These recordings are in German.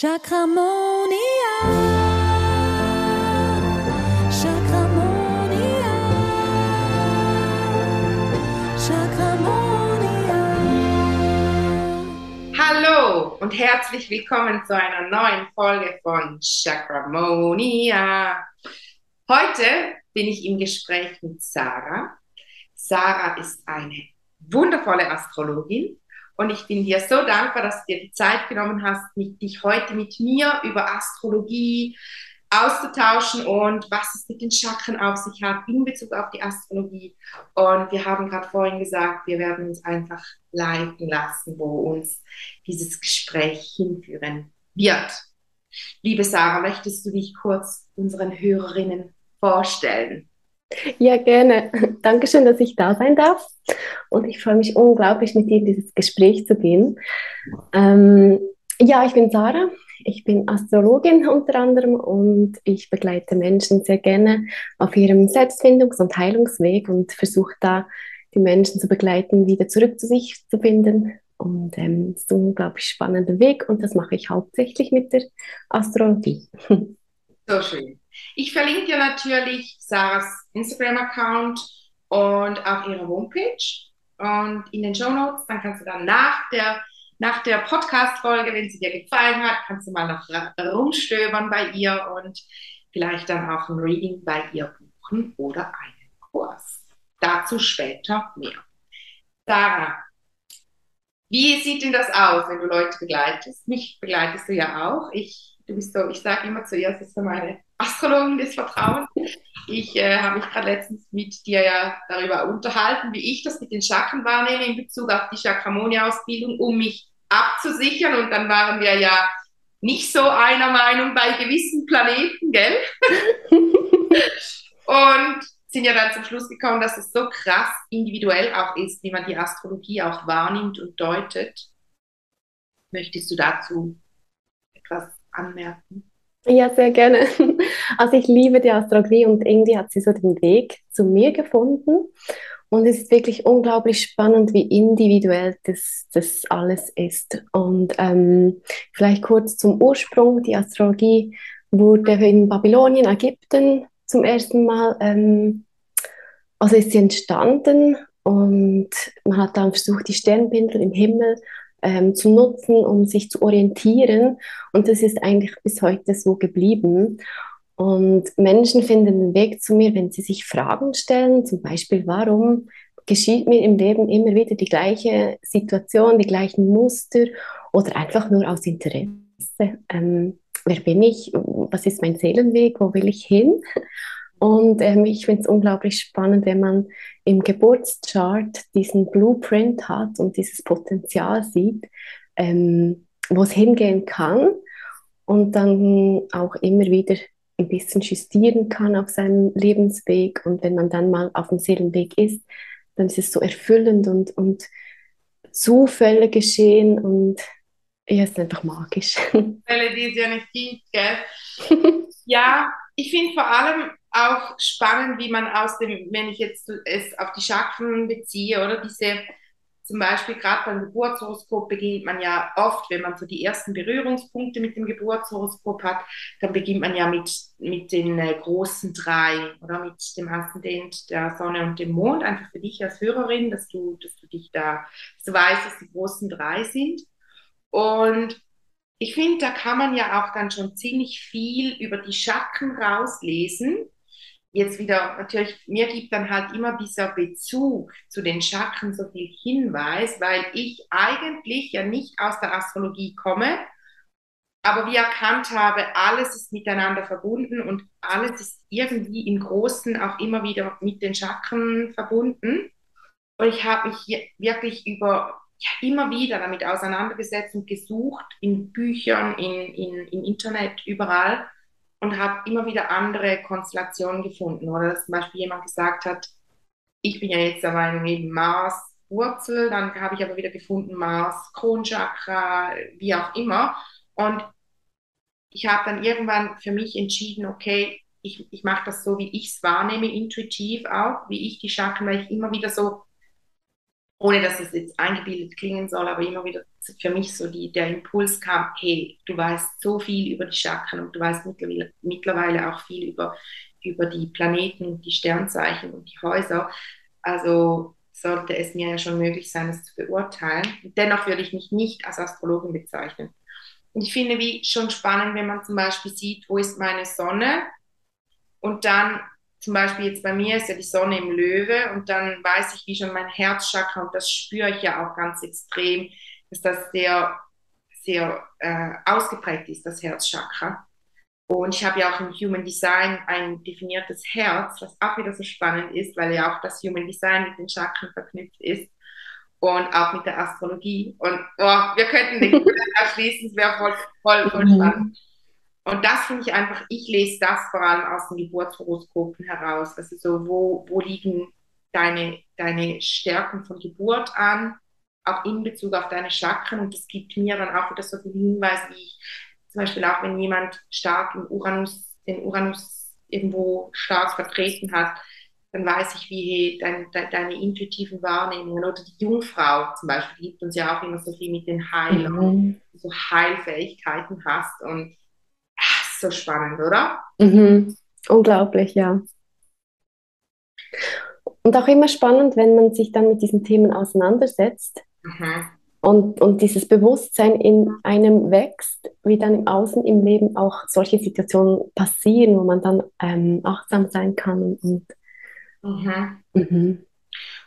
Chakramonia. Chakramonia. Chakramonia. Hallo und herzlich willkommen zu einer neuen Folge von Chakramonia. Heute bin ich im Gespräch mit Sarah. Sarah ist eine wundervolle Astrologin und ich bin dir so dankbar, dass du dir die Zeit genommen hast, mit, dich heute mit mir über Astrologie auszutauschen und was es mit den Chakren auf sich hat in Bezug auf die Astrologie. Und wir haben gerade vorhin gesagt, wir werden uns einfach leiten lassen, wo uns dieses Gespräch hinführen wird. Liebe Sarah, möchtest du dich kurz unseren Hörerinnen vorstellen? Ja, gerne. Dankeschön, dass ich da sein darf. Und ich freue mich unglaublich, mit dir in dieses Gespräch zu gehen. Ähm, ja, ich bin Sarah. Ich bin Astrologin unter anderem und ich begleite Menschen sehr gerne auf ihrem Selbstfindungs- und Heilungsweg und versuche da, die Menschen zu begleiten, wieder zurück zu sich zu finden. Und ähm, es ist ein unglaublich spannender Weg und das mache ich hauptsächlich mit der Astrologie. So schön. Ich verlinke dir natürlich Sarahs Instagram-Account und auch ihre Homepage und in den Show Notes. Dann kannst du dann nach der, nach der Podcast-Folge, wenn sie dir gefallen hat, kannst du mal noch rumstöbern bei ihr und vielleicht dann auch ein Reading bei ihr buchen oder einen Kurs. Dazu später mehr. Sarah, wie sieht denn das aus, wenn du Leute begleitest? Mich begleitest du ja auch. Ich, du bist so, ich sage immer zuerst, ist so meine Astrologin des Vertrauens. Ich äh, habe mich gerade letztens mit dir ja darüber unterhalten, wie ich das mit den Chakren wahrnehme in Bezug auf die Chakramonia-Ausbildung, um mich abzusichern. Und dann waren wir ja nicht so einer Meinung bei gewissen Planeten, gell? und sind ja dann zum Schluss gekommen, dass es so krass individuell auch ist, wie man die Astrologie auch wahrnimmt und deutet. Möchtest du dazu etwas anmerken? Ja, sehr gerne. Also ich liebe die Astrologie und irgendwie hat sie so den Weg zu mir gefunden. Und es ist wirklich unglaublich spannend, wie individuell das, das alles ist. Und ähm, vielleicht kurz zum Ursprung. Die Astrologie wurde in Babylonien, Ägypten zum ersten Mal, ähm, also ist sie entstanden und man hat dann versucht, die Sternbindel im Himmel ähm, zu nutzen, um sich zu orientieren. Und das ist eigentlich bis heute so geblieben. Und Menschen finden den Weg zu mir, wenn sie sich Fragen stellen, zum Beispiel, warum geschieht mir im Leben immer wieder die gleiche Situation, die gleichen Muster oder einfach nur aus Interesse. Ähm, wer bin ich? Was ist mein Seelenweg? Wo will ich hin? Und ähm, ich finde es unglaublich spannend, wenn man im Geburtschart diesen Blueprint hat und dieses Potenzial sieht, ähm, wo es hingehen kann und dann auch immer wieder ein bisschen justieren kann auf seinem Lebensweg. Und wenn man dann mal auf dem Seelenweg ist, dann ist es so erfüllend und, und Zufälle geschehen und ja, es ist einfach magisch. Zufälle, die es ja nicht gibt, gell? ja, ich finde vor allem auch spannend, wie man aus dem, wenn ich jetzt es auf die Chakren beziehe, oder diese, zum Beispiel gerade beim Geburtshoroskop beginnt man ja oft, wenn man so die ersten Berührungspunkte mit dem Geburtshoroskop hat, dann beginnt man ja mit, mit den äh, großen drei oder mit dem Aszendent der Sonne und dem Mond, einfach für dich als Hörerin, dass du, dass du dich da, du weißt, dass die großen drei sind. Und ich finde, da kann man ja auch dann schon ziemlich viel über die Chakren rauslesen. Jetzt wieder, natürlich, mir gibt dann halt immer dieser Bezug zu den Chakren so viel Hinweis, weil ich eigentlich ja nicht aus der Astrologie komme, aber wie erkannt habe, alles ist miteinander verbunden und alles ist irgendwie im Großen auch immer wieder mit den Chakren verbunden. Und ich habe mich wirklich über ja, immer wieder damit auseinandergesetzt und gesucht in Büchern, in, in, im Internet, überall und habe immer wieder andere Konstellationen gefunden. Oder dass zum Beispiel jemand gesagt hat, ich bin ja jetzt der Meinung eben Mars Wurzel, dann habe ich aber wieder gefunden Mars Kronchakra, wie auch immer. Und ich habe dann irgendwann für mich entschieden, okay, ich, ich mache das so, wie ich es wahrnehme, intuitiv auch, wie ich die Chakren, weil ich immer wieder so ohne dass es jetzt eingebildet klingen soll, aber immer wieder für mich so die, der Impuls kam, hey, du weißt so viel über die Chakren und du weißt mittlerweile, mittlerweile auch viel über, über die Planeten, die Sternzeichen und die Häuser. Also sollte es mir ja schon möglich sein, es zu beurteilen. Dennoch würde ich mich nicht als Astrologin bezeichnen. Und ich finde wie schon spannend, wenn man zum Beispiel sieht, wo ist meine Sonne und dann zum Beispiel jetzt bei mir ist ja die Sonne im Löwe und dann weiß ich, wie schon mein Herzchakra und das spüre ich ja auch ganz extrem, dass das sehr, sehr äh, ausgeprägt ist, das Herzchakra. Und ich habe ja auch im Human Design ein definiertes Herz, was auch wieder so spannend ist, weil ja auch das Human Design mit den Chakren verknüpft ist und auch mit der Astrologie. Und oh, wir könnten den erschließen, es wäre voll, voll, voll mhm. spannend. Und das finde ich einfach, ich lese das vor allem aus den Geburtshoroskopen heraus. Also so, wo, wo liegen deine, deine Stärken von Geburt an, auch in Bezug auf deine Chakren. Und das gibt mir dann auch wieder so viele Hinweise, wie ich zum Beispiel auch, wenn jemand stark im Uranus, den Uranus irgendwo stark vertreten hat, dann weiß ich, wie dein, de, deine intuitiven Wahrnehmungen oder die Jungfrau zum Beispiel gibt uns ja auch immer so viel mit den Heilern, mhm. so Heilfähigkeiten hast und so spannend, oder? Mhm. Unglaublich, ja. Und auch immer spannend, wenn man sich dann mit diesen Themen auseinandersetzt. Mhm und, und dieses Bewusstsein in einem wächst, wie dann im Außen im Leben auch solche Situationen passieren, wo man dann ähm, achtsam sein kann. Und, mhm. Mhm.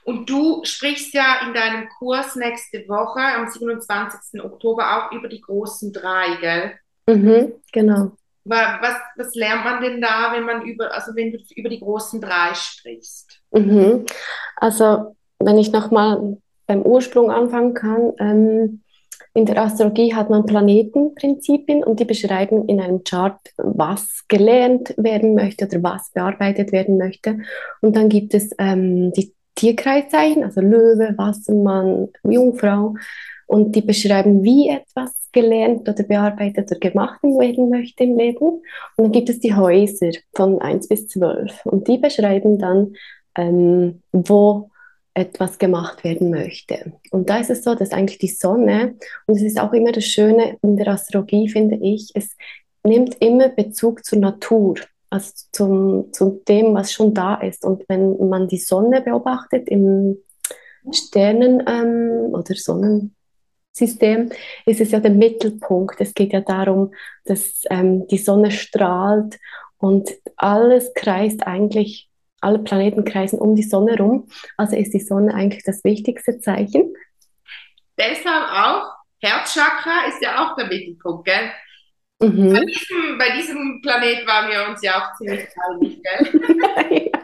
und du sprichst ja in deinem Kurs nächste Woche am 27. Oktober auch über die großen drei, gell? Mhm, genau. Was, was lernt man denn da, wenn man über, also wenn du über die großen drei sprichst? Mhm. Also wenn ich nochmal beim Ursprung anfangen kann. Ähm, in der Astrologie hat man Planetenprinzipien und die beschreiben in einem Chart, was gelernt werden möchte oder was bearbeitet werden möchte. Und dann gibt es ähm, die Tierkreiszeichen, also Löwe, Wassermann, Jungfrau. Und die beschreiben, wie etwas gelernt oder bearbeitet oder gemacht werden möchte im Leben. Und dann gibt es die Häuser von 1 bis 12. Und die beschreiben dann, ähm, wo etwas gemacht werden möchte. Und da ist es so, dass eigentlich die Sonne, und es ist auch immer das Schöne in der Astrologie, finde ich, es nimmt immer Bezug zur Natur, also zum, zu dem, was schon da ist. Und wenn man die Sonne beobachtet im Sternen- ähm, oder Sonnensystem, ist es ja der Mittelpunkt. Es geht ja darum, dass ähm, die Sonne strahlt und alles kreist eigentlich alle Planeten kreisen um die Sonne rum. Also ist die Sonne eigentlich das wichtigste Zeichen. Deshalb auch, Herzchakra ist ja auch der Mittelpunkt, gell? Mhm. Bei, diesem, bei, diesem, Planet waren wir uns ja auch ziemlich einig, gell? ja.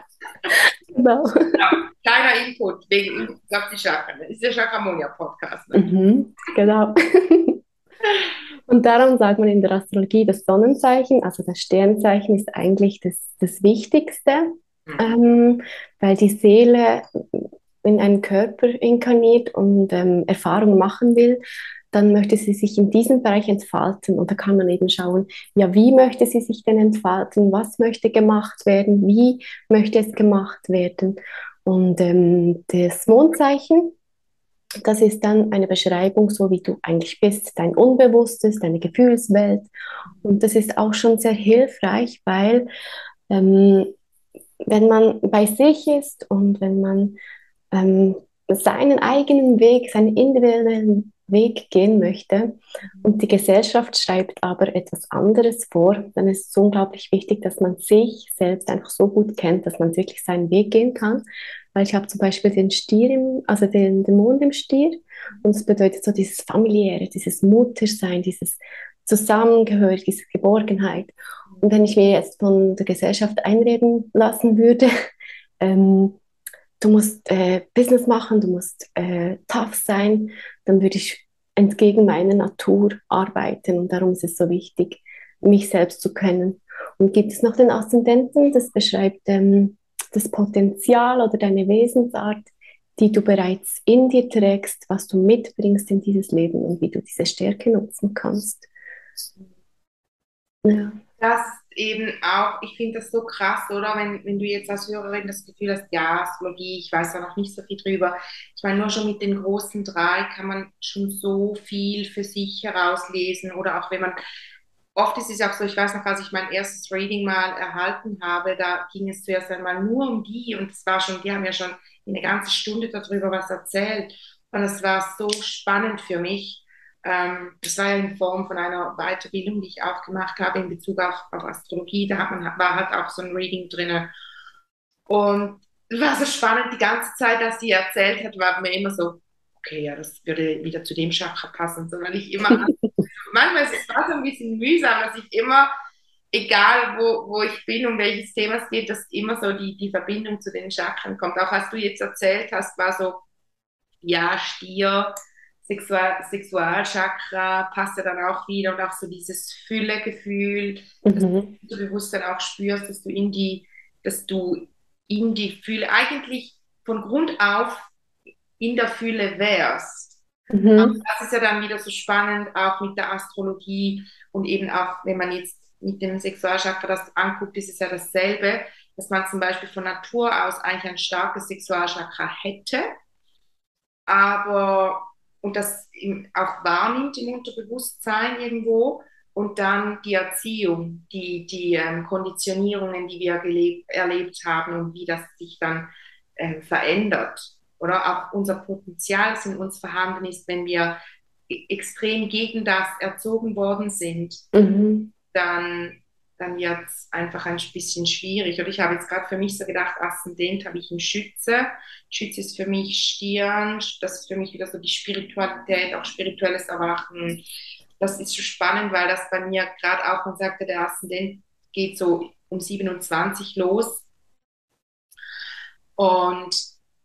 Genau. Ja, kleiner Input wegen auf die Chakren. Ist der Chakramonia-Podcast. Ne? Mhm, genau. Und darum sagt man in der Astrologie, das Sonnenzeichen, also das Sternzeichen, ist eigentlich das, das Wichtigste ähm, weil die Seele in einen Körper inkarniert und ähm, Erfahrungen machen will, dann möchte sie sich in diesem Bereich entfalten. Und da kann man eben schauen, ja, wie möchte sie sich denn entfalten? Was möchte gemacht werden? Wie möchte es gemacht werden? Und ähm, das Mondzeichen, das ist dann eine Beschreibung, so wie du eigentlich bist, dein Unbewusstes, deine Gefühlswelt. Und das ist auch schon sehr hilfreich, weil ähm, wenn man bei sich ist und wenn man ähm, seinen eigenen Weg, seinen individuellen Weg gehen möchte und die Gesellschaft schreibt aber etwas anderes vor, dann ist es unglaublich wichtig, dass man sich selbst einfach so gut kennt, dass man wirklich seinen Weg gehen kann. Weil ich habe zum Beispiel den Stier, im, also den, den Mond im Stier und es bedeutet so dieses familiäre, dieses Muttersein, dieses Zusammengehörige, diese Geborgenheit. Und wenn ich mir jetzt von der Gesellschaft einreden lassen würde, ähm, du musst äh, Business machen, du musst äh, tough sein, dann würde ich entgegen meiner Natur arbeiten. Und darum ist es so wichtig, mich selbst zu kennen. Und gibt es noch den Aszendenten, das beschreibt ähm, das Potenzial oder deine Wesensart, die du bereits in dir trägst, was du mitbringst in dieses Leben und wie du diese Stärke nutzen kannst. Ja. Das eben auch, ich finde das so krass, oder? Wenn, wenn du jetzt als Hörerin das Gefühl hast, ja, Astrologie, ich weiß da noch nicht so viel drüber. Ich meine, nur schon mit den großen drei kann man schon so viel für sich herauslesen. Oder auch wenn man, oft ist es auch so, ich weiß noch, als ich mein erstes Reading mal erhalten habe, da ging es zuerst einmal nur um die und es war schon, die haben ja schon eine ganze Stunde darüber was erzählt. Und es war so spannend für mich das war ja in Form von einer Weiterbildung, die ich auch gemacht habe in Bezug auf, auf Astrologie. Da hat man, war halt auch so ein Reading drin. Und es war so spannend, die ganze Zeit, dass sie erzählt hat, war mir immer so, okay, ja, das würde wieder zu dem Chakra passen, sondern ich immer, manchmal ist es so ein bisschen mühsam, dass ich immer, egal wo, wo ich bin, um welches Thema es geht, dass immer so die, die Verbindung zu den Chakren kommt. Auch was du jetzt erzählt hast, war so, ja, Stier, Sexual Sexualchakra passt ja dann auch wieder und auch so dieses Füllegefühl, mhm. dass du bewusst dann auch spürst, dass du in die, dass du in die Fülle, eigentlich von Grund auf in der Fülle wärst. Mhm. das ist ja dann wieder so spannend, auch mit der Astrologie und eben auch, wenn man jetzt mit dem Sexualchakra das anguckt, ist es ja dasselbe, dass man zum Beispiel von Natur aus eigentlich ein starkes Sexualchakra hätte, aber und das auch wahrnimmt im Unterbewusstsein irgendwo und dann die Erziehung, die, die ähm, Konditionierungen, die wir gelebt, erlebt haben und wie das sich dann ähm, verändert. Oder auch unser Potenzial, das in uns vorhanden ist, wenn wir e-, extrem gegen das erzogen worden sind, mhm. dann dann wird es einfach ein bisschen schwierig. Und ich habe jetzt gerade für mich so gedacht, Aszendent habe ich einen Schütze. Schütze ist für mich Stirn, das ist für mich wieder so die Spiritualität, auch spirituelles Erwachen. Das ist so spannend, weil das bei mir gerade auch, man sagte, der Aszendent geht so um 27 los. Und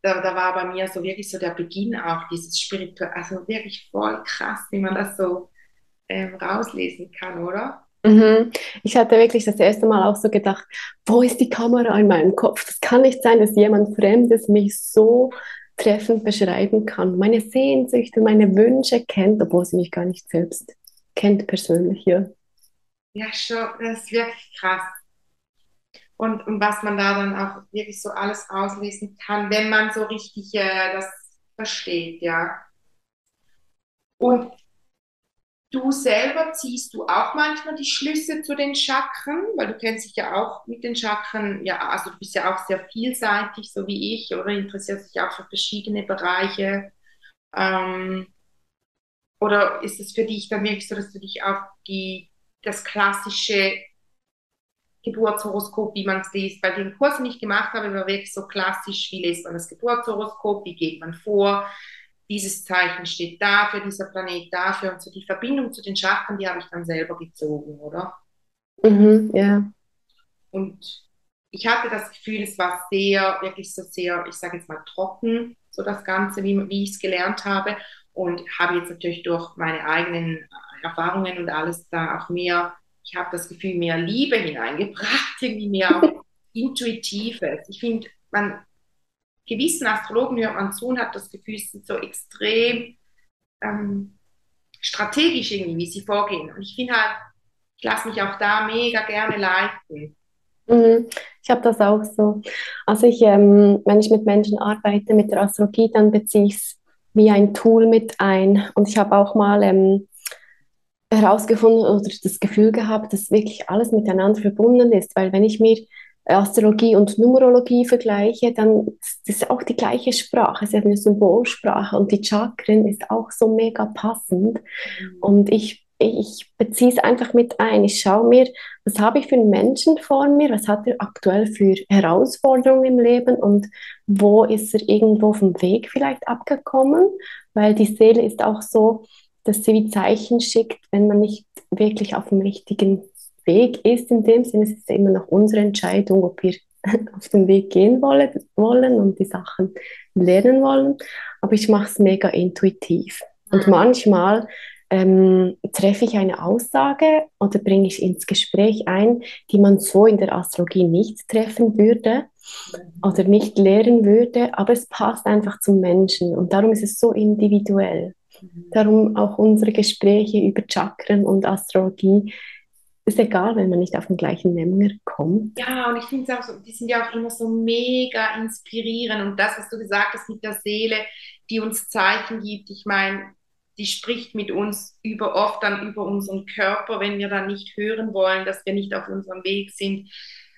da, da war bei mir so wirklich so der Beginn auch dieses Spirituelle, also wirklich voll krass, wie man das so ähm, rauslesen kann, oder? Mhm. Ich hatte wirklich das erste Mal auch so gedacht, wo ist die Kamera in meinem Kopf? Das kann nicht sein, dass jemand Fremdes mich so treffend beschreiben kann, meine Sehnsüchte, meine Wünsche kennt, obwohl sie mich gar nicht selbst kennt persönlich. Ja, ja schon, das ist wirklich krass. Und, und was man da dann auch wirklich so alles auslesen kann, wenn man so richtig äh, das versteht, ja. Und Du selber ziehst du auch manchmal die Schlüsse zu den Chakren, weil du kennst dich ja auch mit den Chakren, ja, also du bist ja auch sehr vielseitig, so wie ich, oder interessierst dich auch für verschiedene Bereiche. Ähm, oder ist es für dich dann wirklich so, dass du dich auf die, das klassische Geburtshoroskop, wie man es liest, weil den Kurs nicht gemacht habe, war wirklich so klassisch, wie liest man das Geburtshoroskop, wie geht man vor, dieses Zeichen steht dafür, dieser Planet dafür und so die Verbindung zu den Chakren, die habe ich dann selber gezogen, oder? Mhm, ja. Und ich hatte das Gefühl, es war sehr, wirklich so sehr, ich sage jetzt mal trocken, so das Ganze, wie, wie ich es gelernt habe. Und habe jetzt natürlich durch meine eigenen Erfahrungen und alles da auch mehr, ich habe das Gefühl, mehr Liebe hineingebracht, irgendwie mehr Intuitives. Ich finde, man gewissen Astrologen hört man zu und hat das Gefühl, sie sind so extrem ähm, strategisch irgendwie, wie sie vorgehen. Und ich finde halt, ich lasse mich auch da mega gerne leiten. Mhm. Ich habe das auch so. Also ich, ähm, wenn ich mit Menschen arbeite, mit der Astrologie, dann beziehe ich es wie ein Tool mit ein. Und ich habe auch mal ähm, herausgefunden oder das Gefühl gehabt, dass wirklich alles miteinander verbunden ist. Weil wenn ich mir Astrologie und Numerologie vergleiche, dann ist es auch die gleiche Sprache, es ist eine Symbolsprache und die Chakren ist auch so mega passend. Mhm. Und ich, ich beziehe es einfach mit ein. Ich schaue mir, was habe ich für einen Menschen vor mir, was hat er aktuell für Herausforderungen im Leben und wo ist er irgendwo vom Weg vielleicht abgekommen, weil die Seele ist auch so, dass sie wie Zeichen schickt, wenn man nicht wirklich auf dem richtigen Weg ist in dem Sinne, es ist immer noch unsere Entscheidung, ob wir auf den Weg gehen wollen, wollen und die Sachen lernen wollen. Aber ich mache es mega intuitiv. Und mhm. manchmal ähm, treffe ich eine Aussage oder bringe ich ins Gespräch ein, die man so in der Astrologie nicht treffen würde mhm. oder nicht lehren würde, aber es passt einfach zum Menschen und darum ist es so individuell. Mhm. Darum auch unsere Gespräche über Chakren und Astrologie ist egal, wenn man nicht auf den gleichen Nenner kommt. Ja, und ich finde es auch so, die sind ja auch immer so mega inspirierend. Und das, was du gesagt hast mit der Seele, die uns Zeichen gibt, ich meine, die spricht mit uns über oft dann über unseren Körper, wenn wir dann nicht hören wollen, dass wir nicht auf unserem Weg sind.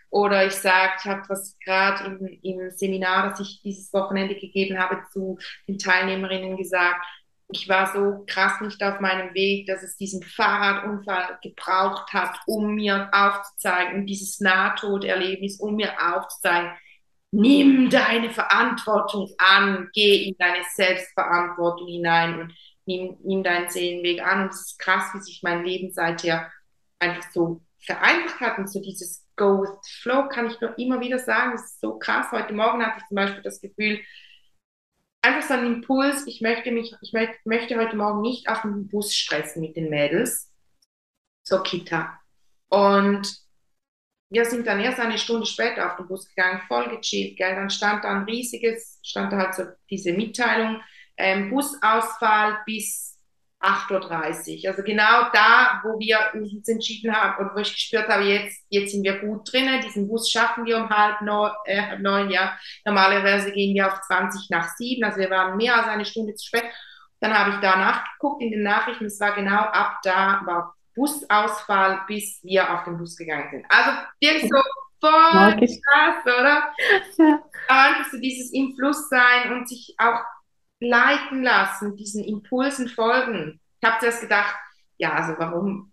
Oder ich sage, ich habe was gerade im, im Seminar, das ich dieses Wochenende gegeben habe, zu den Teilnehmerinnen gesagt, ich war so krass nicht auf meinem Weg, dass es diesen Fahrradunfall gebraucht hat, um mir aufzuzeigen, dieses Nahtoderlebnis, um mir aufzuzeigen, nimm deine Verantwortung an, geh in deine Selbstverantwortung hinein und nimm, nimm deinen Seelenweg an. Und es ist krass, wie sich mein Leben seither einfach so vereinfacht hat und so dieses Go with Flow kann ich nur immer wieder sagen. Das ist so krass. Heute Morgen hatte ich zum Beispiel das Gefühl, einfach so ein Impuls, ich möchte mich, ich möchte heute Morgen nicht auf dem Bus stressen mit den Mädels zur Kita. Und wir sind dann erst eine Stunde später auf den Bus gegangen, voll gechillt, gell? Dann stand da ein riesiges, stand da halt so diese Mitteilung, ähm, Busausfall bis 8.30 Uhr. Also genau da, wo wir uns entschieden haben und wo ich gespürt habe, jetzt, jetzt sind wir gut drinnen, diesen Bus schaffen wir um halb neun, äh, neun ja. Normalerweise gehen wir auf 20 nach sieben, also wir waren mehr als eine Stunde zu spät. Dann habe ich da nachgeguckt in den Nachrichten, es war genau ab da, war Busausfall, bis wir auf den Bus gegangen sind. Also wirklich so voll krass, oder? Ja. Einfach so dieses im Fluss sein und sich auch leiten lassen, diesen Impulsen folgen. Ich habe zuerst gedacht, ja, also warum?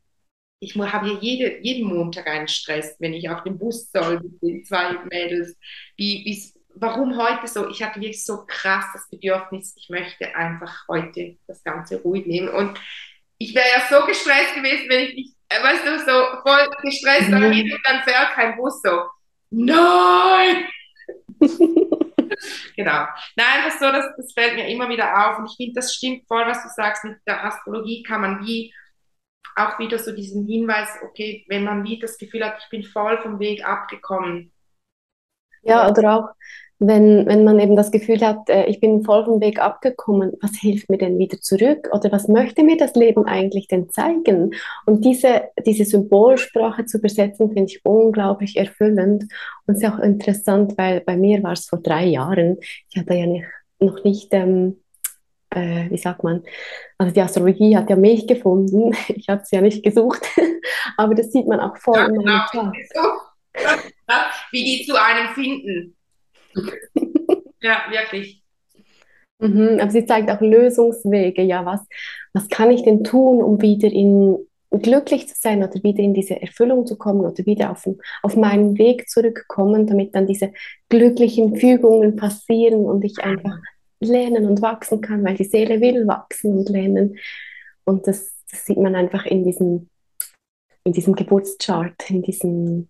Ich habe hier jede, jeden Montag einen Stress, wenn ich auf den Bus soll mit den zwei Mädels. Wie, wie, warum heute so? Ich hatte wirklich so krass das Bedürfnis, ich möchte einfach heute das Ganze ruhig nehmen. Und ich wäre ja so gestresst gewesen, wenn ich nicht, äh, weißt du, so voll gestresst mhm. und dann fährt kein Bus so. Nein! genau. Nein, einfach so, das, das fällt mir immer wieder auf. Und ich finde, das stimmt voll, was du sagst. Mit der Astrologie kann man wie auch wieder so diesen Hinweis, okay, wenn man wie das Gefühl hat, ich bin voll vom Weg abgekommen. Ja, oder auch, wenn, wenn man eben das Gefühl hat, äh, ich bin voll vom Weg abgekommen, was hilft mir denn wieder zurück? Oder was möchte mir das Leben eigentlich denn zeigen? Und diese, diese Symbolsprache zu übersetzen, finde ich unglaublich erfüllend. Und es ist auch interessant, weil bei mir war es vor drei Jahren, ich hatte ja nicht, noch nicht, ähm, äh, wie sagt man, also die Astrologie hat ja mich gefunden, ich habe sie ja nicht gesucht, aber das sieht man auch voll ja, in meinem genau. Chart. Wie die zu einem finden. ja, wirklich. Mhm, aber sie zeigt auch Lösungswege. Ja, was, was kann ich denn tun, um wieder in glücklich zu sein oder wieder in diese Erfüllung zu kommen oder wieder auf, auf meinen Weg zurückkommen, damit dann diese glücklichen Fügungen passieren und ich einfach lernen und wachsen kann, weil die Seele will wachsen und lernen. Und das, das sieht man einfach in diesem, in diesem Geburtschart, in diesem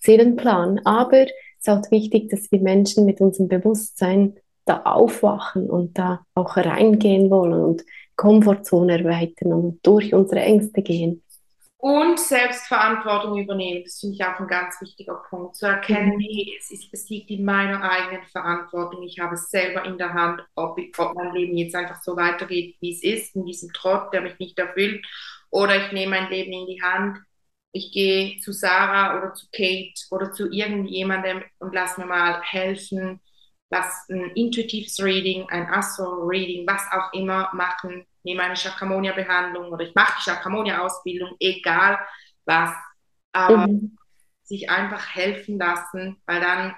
Seelenplan. Aber ist auch wichtig, dass wir Menschen mit unserem Bewusstsein da aufwachen und da auch reingehen wollen und Komfortzone erweitern und durch unsere Ängste gehen. Und Selbstverantwortung übernehmen, das finde ich auch ein ganz wichtiger Punkt. Zu erkennen, mhm. nee, es, ist, es liegt in meiner eigenen Verantwortung. Ich habe es selber in der Hand, ob, ich, ob mein Leben jetzt einfach so weitergeht, wie es ist, in diesem Trott, der mich nicht erfüllt. Oder ich nehme mein Leben in die Hand ich gehe zu Sarah oder zu Kate oder zu irgendjemandem und lass mir mal helfen, lass ein intuitives Reading, ein Astro-Reading, was auch immer machen, nehme eine Chakramonia-Behandlung oder ich mache die Chakramonia-Ausbildung, egal was, aber mhm. sich einfach helfen lassen, weil dann,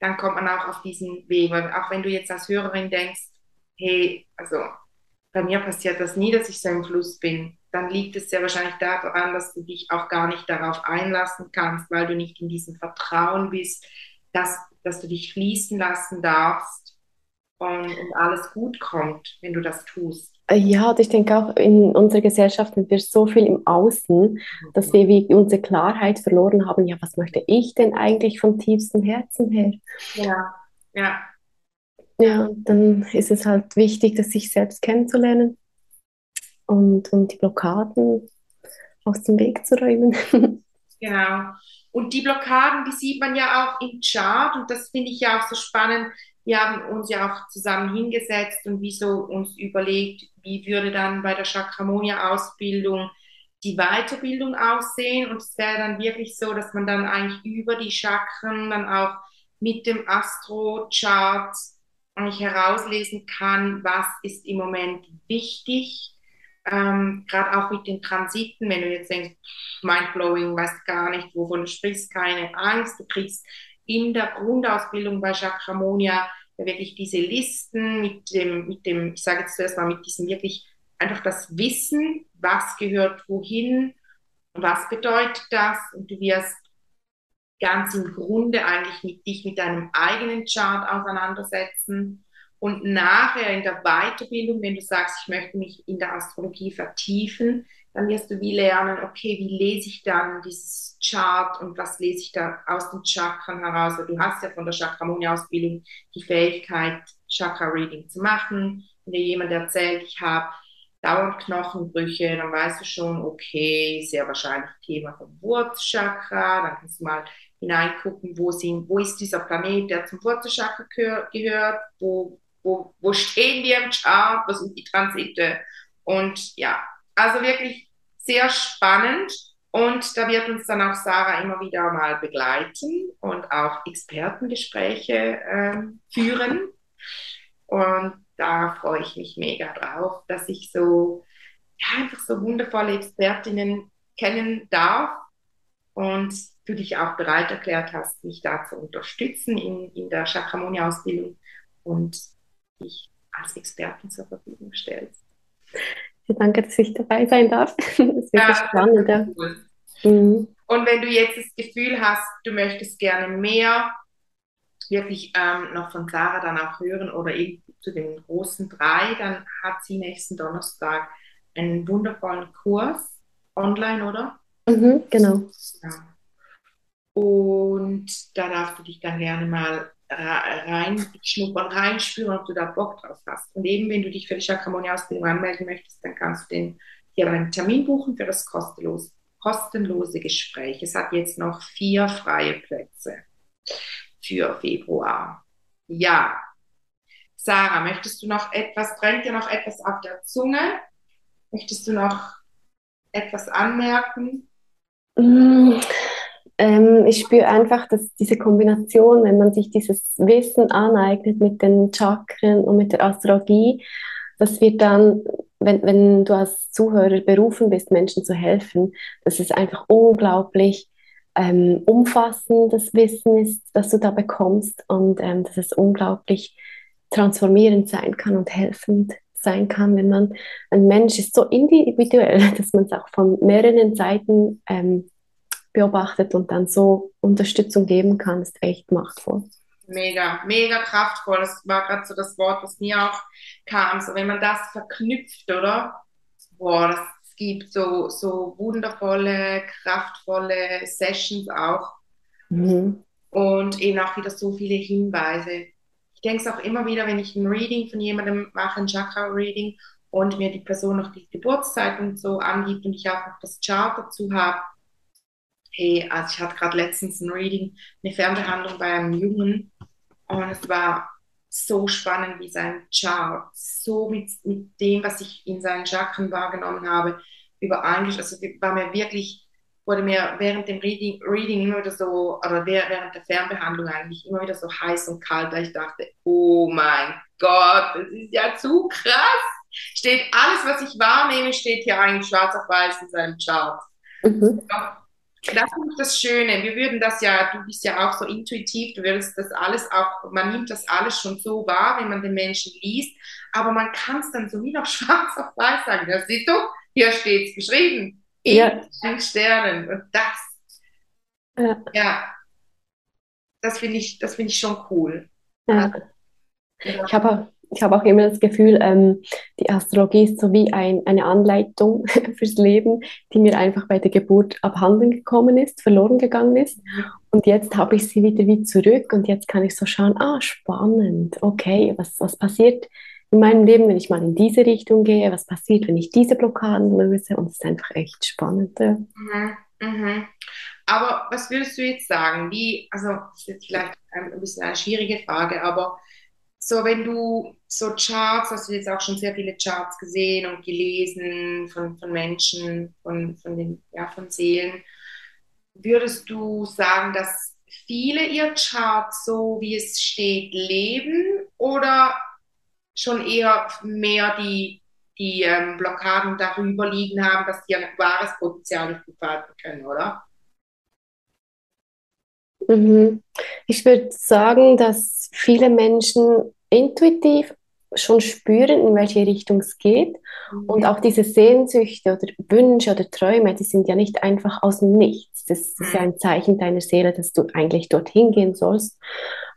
dann kommt man auch auf diesen Weg, weil auch wenn du jetzt als Hörerin denkst, hey, also bei mir passiert das nie, dass ich so im Fluss bin, dann liegt es sehr wahrscheinlich daran, dass du dich auch gar nicht darauf einlassen kannst, weil du nicht in diesem Vertrauen bist, dass, dass du dich fließen lassen darfst und, und alles gut kommt, wenn du das tust. Äh, ja, und ich denke auch in unserer Gesellschaft sind wir so viel im Außen, dass wir wie unsere Klarheit verloren haben. Ja, was möchte ich denn eigentlich vom tiefsten Herzen her? Ja, ja. Ja, dann ist es halt wichtig, dass sich selbst kennenzulernen und, und die Blockaden aus dem Weg zu räumen. Genau. Und die Blockaden, die sieht man ja auch im Chart und das finde ich ja auch so spannend. Wir haben uns ja auch zusammen hingesetzt und wie so uns überlegt, wie würde dann bei der Chakramonia-Ausbildung die Weiterbildung aussehen? Und es wäre dann wirklich so, dass man dann eigentlich über die Chakren dann auch mit dem Astro-Chart eigentlich herauslesen kann, was ist im Moment wichtig. Ähm, Gerade auch mit den Transiten, wenn du jetzt denkst, mindblowing, weißt gar nicht, wovon du sprichst, keine Angst, du kriegst in der Grundausbildung bei Chakramonia wirklich diese Listen mit dem, mit dem, ich sage jetzt zuerst mal mit diesem wirklich einfach das Wissen, was gehört wohin, was bedeutet das? Und du wirst ganz im Grunde eigentlich mit dich mit deinem eigenen Chart auseinandersetzen und nachher in der Weiterbildung, wenn du sagst, ich möchte mich in der Astrologie vertiefen, dann wirst du wie lernen, okay, wie lese ich dann dieses Chart und was lese ich da aus den Chakren heraus? Du hast ja von der Chakramoni-Ausbildung die Fähigkeit, Chakra-Reading zu machen. Wenn dir jemand erzählt, ich habe dauernd Knochenbrüche, dann weißt du schon, okay, sehr wahrscheinlich Thema vom Wurzelchakra. Dann kannst du mal hineingucken, wo, sind, wo ist dieser Planet, der zum Wurzelchakra gehört, wo, wo, wo stehen wir im Chart, was sind die Transite. Und ja, also wirklich sehr spannend. Und da wird uns dann auch Sarah immer wieder mal begleiten und auch Expertengespräche äh, führen. Und da freue ich mich mega drauf, dass ich so ja, einfach so wundervolle Expertinnen kennen darf und du dich auch bereit erklärt hast, mich da zu unterstützen in, in der Chakramonia-Ausbildung und dich als Expertin zur Verfügung stellst. Danke, dass ich dabei sein darf. Das ist wirklich ja, spannend. Ja. Cool. Mhm. Und wenn du jetzt das Gefühl hast, du möchtest gerne mehr wirklich ähm, noch von Sarah dann auch hören oder eben zu den großen drei, dann hat sie nächsten Donnerstag einen wundervollen Kurs online, oder? Mhm, genau. Ja. Und da darfst du dich dann gerne mal reinschnuppern, reinspüren, ob du da Bock drauf hast. Und eben, wenn du dich für die Chakramonia-Ausbildung anmelden möchtest, dann kannst du den, hier einen Termin buchen für das kostenlose, kostenlose Gespräch. Es hat jetzt noch vier freie Plätze für Februar. Ja. Sarah, möchtest du noch etwas, brennt dir noch etwas auf der Zunge? Möchtest du noch etwas anmerken? Mm, ähm, ich spüre einfach, dass diese Kombination, wenn man sich dieses Wissen aneignet mit den Chakren und mit der Astrologie, dass wir dann, wenn, wenn du als Zuhörer berufen bist, Menschen zu helfen, dass es einfach unglaublich ähm, umfassendes Wissen ist, das du da bekommst und ähm, dass es unglaublich transformierend sein kann und helfend sein kann, wenn man ein Mensch ist so individuell, dass man es auch von mehreren Seiten ähm, beobachtet und dann so Unterstützung geben kann, ist echt machtvoll. Mega, mega kraftvoll. Das war gerade so das Wort, was mir auch kam. So, wenn man das verknüpft, oder? Boah, das gibt so, so wundervolle, kraftvolle Sessions auch. Mhm. Und eben auch wieder so viele Hinweise. Ich denke es auch immer wieder, wenn ich ein Reading von jemandem mache, ein Chakra-Reading, und mir die Person noch die Geburtszeit und so angibt und ich auch noch das Chart dazu habe, hey, also ich hatte gerade letztens ein Reading, eine Fernbehandlung bei einem Jungen und es war so spannend, wie sein Chart so mit, mit dem, was ich in seinen Chakren wahrgenommen habe, übereingestimmt. Also war mir wirklich, wurde mir während dem Reading, Reading immer wieder so, oder während der Fernbehandlung eigentlich immer wieder so heiß und kalt, weil ich dachte, oh mein Gott, das ist ja zu krass. Steht alles, was ich wahrnehme, steht hier eigentlich schwarz auf weiß in seinem Chart. Mhm. Das ist das Schöne. Wir würden das ja, du bist ja auch so intuitiv, du würdest das alles auch, man nimmt das alles schon so wahr, wenn man den Menschen liest, aber man kann es dann so wie noch schwarz auf weiß sagen. Das siehst du, hier steht es geschrieben. In ja. Sternen. Und das, ja, ja das finde ich, das ich schon cool. Ja. Also, ich habe ich habe auch immer das Gefühl, ähm, die Astrologie ist so wie ein, eine Anleitung fürs Leben, die mir einfach bei der Geburt abhanden gekommen ist, verloren gegangen ist. Und jetzt habe ich sie wieder wie zurück und jetzt kann ich so schauen, ah, spannend, okay, was, was passiert in meinem Leben, wenn ich mal in diese Richtung gehe, was passiert, wenn ich diese Blockaden löse und es ist einfach echt spannend. Ja. Mhm, mhm. Aber was würdest du jetzt sagen? Wie, also das ist jetzt vielleicht ein bisschen eine schwierige Frage, aber so wenn du so Charts, hast du jetzt auch schon sehr viele Charts gesehen und gelesen von, von Menschen, von, von, den, ja, von Seelen, würdest du sagen, dass viele ihr Chart so, wie es steht, leben oder schon eher mehr die, die ähm, Blockaden darüber liegen haben, dass sie ein wahres Potenzial nicht entfalten können, oder? Mhm. Ich würde sagen, dass viele Menschen intuitiv schon spüren, in welche Richtung es geht. Mhm. Und auch diese Sehnsüchte oder Wünsche oder Träume, die sind ja nicht einfach aus dem Nichts. Das ist ja ein Zeichen deiner Seele, dass du eigentlich dorthin gehen sollst.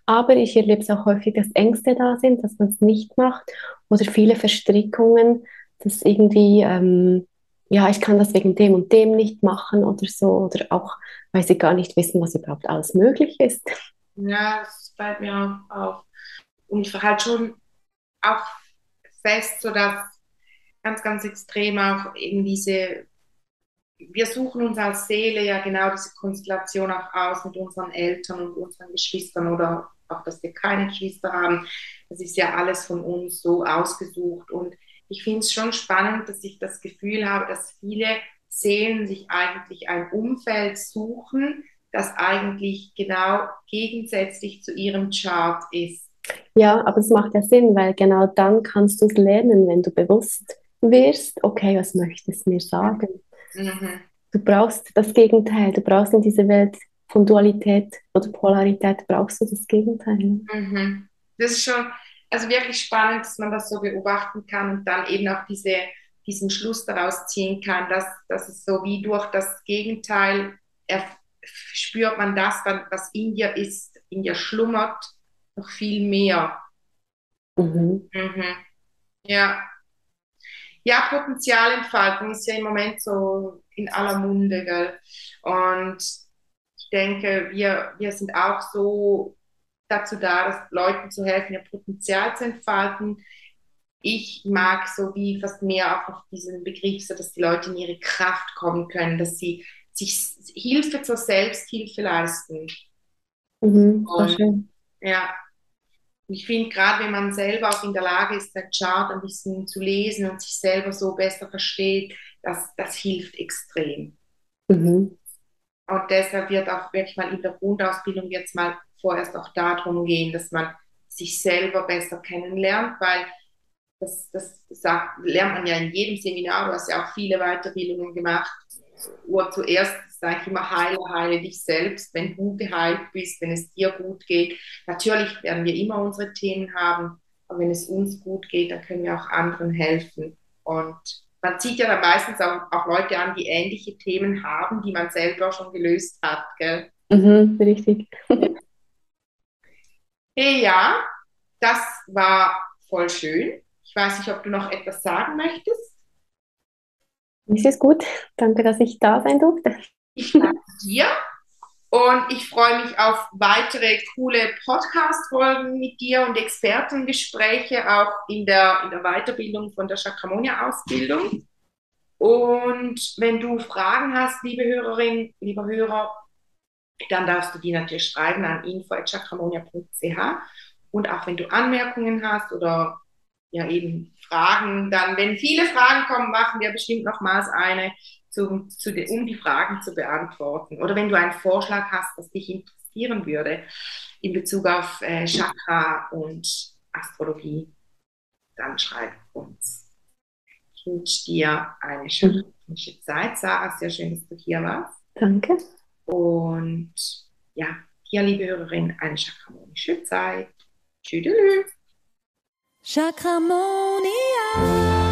Aber ich erlebe es auch häufig, dass Ängste da sind, dass man es nicht macht oder viele Verstrickungen, dass irgendwie, ähm, ja, ich kann das wegen dem und dem nicht machen oder so oder auch, weil sie gar nicht wissen, was überhaupt alles möglich ist. Ja, das fällt mir auf. Und halt schon auch fest, so dass ganz, ganz extrem auch eben diese, wir suchen uns als Seele ja genau diese Konstellation auch aus mit unseren Eltern und unseren Geschwistern oder auch, dass wir keine Geschwister haben. Das ist ja alles von uns so ausgesucht. Und ich finde es schon spannend, dass ich das Gefühl habe, dass viele Seelen sich eigentlich ein Umfeld suchen, das eigentlich genau gegensätzlich zu ihrem Chart ist. Ja, aber es macht ja Sinn, weil genau dann kannst du es lernen, wenn du bewusst wirst, okay, was möchtest du mir sagen? Mhm. Du brauchst das Gegenteil, du brauchst in dieser Welt von Dualität oder Polarität, brauchst du das Gegenteil. Mhm. Das ist schon, also wirklich spannend, dass man das so beobachten kann und dann eben auch diese, diesen Schluss daraus ziehen kann, dass, dass es so wie durch das Gegenteil spürt man das, was in dir ist, in dir schlummert noch viel mehr. Mhm. Mhm. Ja. Ja, Potenzialentfaltung ist ja im Moment so in aller Munde, gell? Und ich denke, wir, wir sind auch so dazu da, dass Leuten zu helfen, ihr Potenzial zu entfalten. Ich mag so wie fast mehr auch auf diesen Begriff, so dass die Leute in ihre Kraft kommen können, dass sie sich Hilfe zur Selbsthilfe leisten. Mhm, Und, ja, ich finde, gerade wenn man selber auch in der Lage ist, den Chart ein bisschen zu lesen und sich selber so besser versteht, das, das hilft extrem. Mhm. Und deshalb wird auch wirklich mal in der Grundausbildung jetzt mal vorerst auch darum gehen, dass man sich selber besser kennenlernt, weil das, das sagt, lernt man ja in jedem Seminar, du hast ja auch viele Weiterbildungen gemacht, wo zuerst sage ich immer, heile, heile dich selbst, wenn du geheilt bist, wenn es dir gut geht. Natürlich werden wir immer unsere Themen haben, aber wenn es uns gut geht, dann können wir auch anderen helfen. Und man zieht ja dann meistens auch, auch Leute an, die ähnliche Themen haben, die man selber schon gelöst hat. Gell? Mhm, richtig. Hey, ja, das war voll schön. Ich weiß nicht, ob du noch etwas sagen möchtest. Es ist gut. Danke, dass ich da sein durfte. Ich danke dir und ich freue mich auf weitere coole Podcast-Folgen mit dir und Expertengespräche auch in der, in der Weiterbildung von der Chakramonia-Ausbildung. Und wenn du Fragen hast, liebe Hörerin, lieber Hörer, dann darfst du die natürlich schreiben an info.chakramonia.ch. Und auch wenn du Anmerkungen hast oder ja eben Fragen, dann, wenn viele Fragen kommen, machen wir bestimmt nochmals eine zu, zu um die Fragen zu beantworten. Oder wenn du einen Vorschlag hast, was dich interessieren würde in Bezug auf äh, Chakra und Astrologie, dann schreib uns. Ich wünsche dir eine schöne Zeit, Sarah. Sehr schön, dass du hier warst. Danke. Und ja, dir, liebe Hörerin, eine chakramonische Zeit. Tschüss. Chakramonia.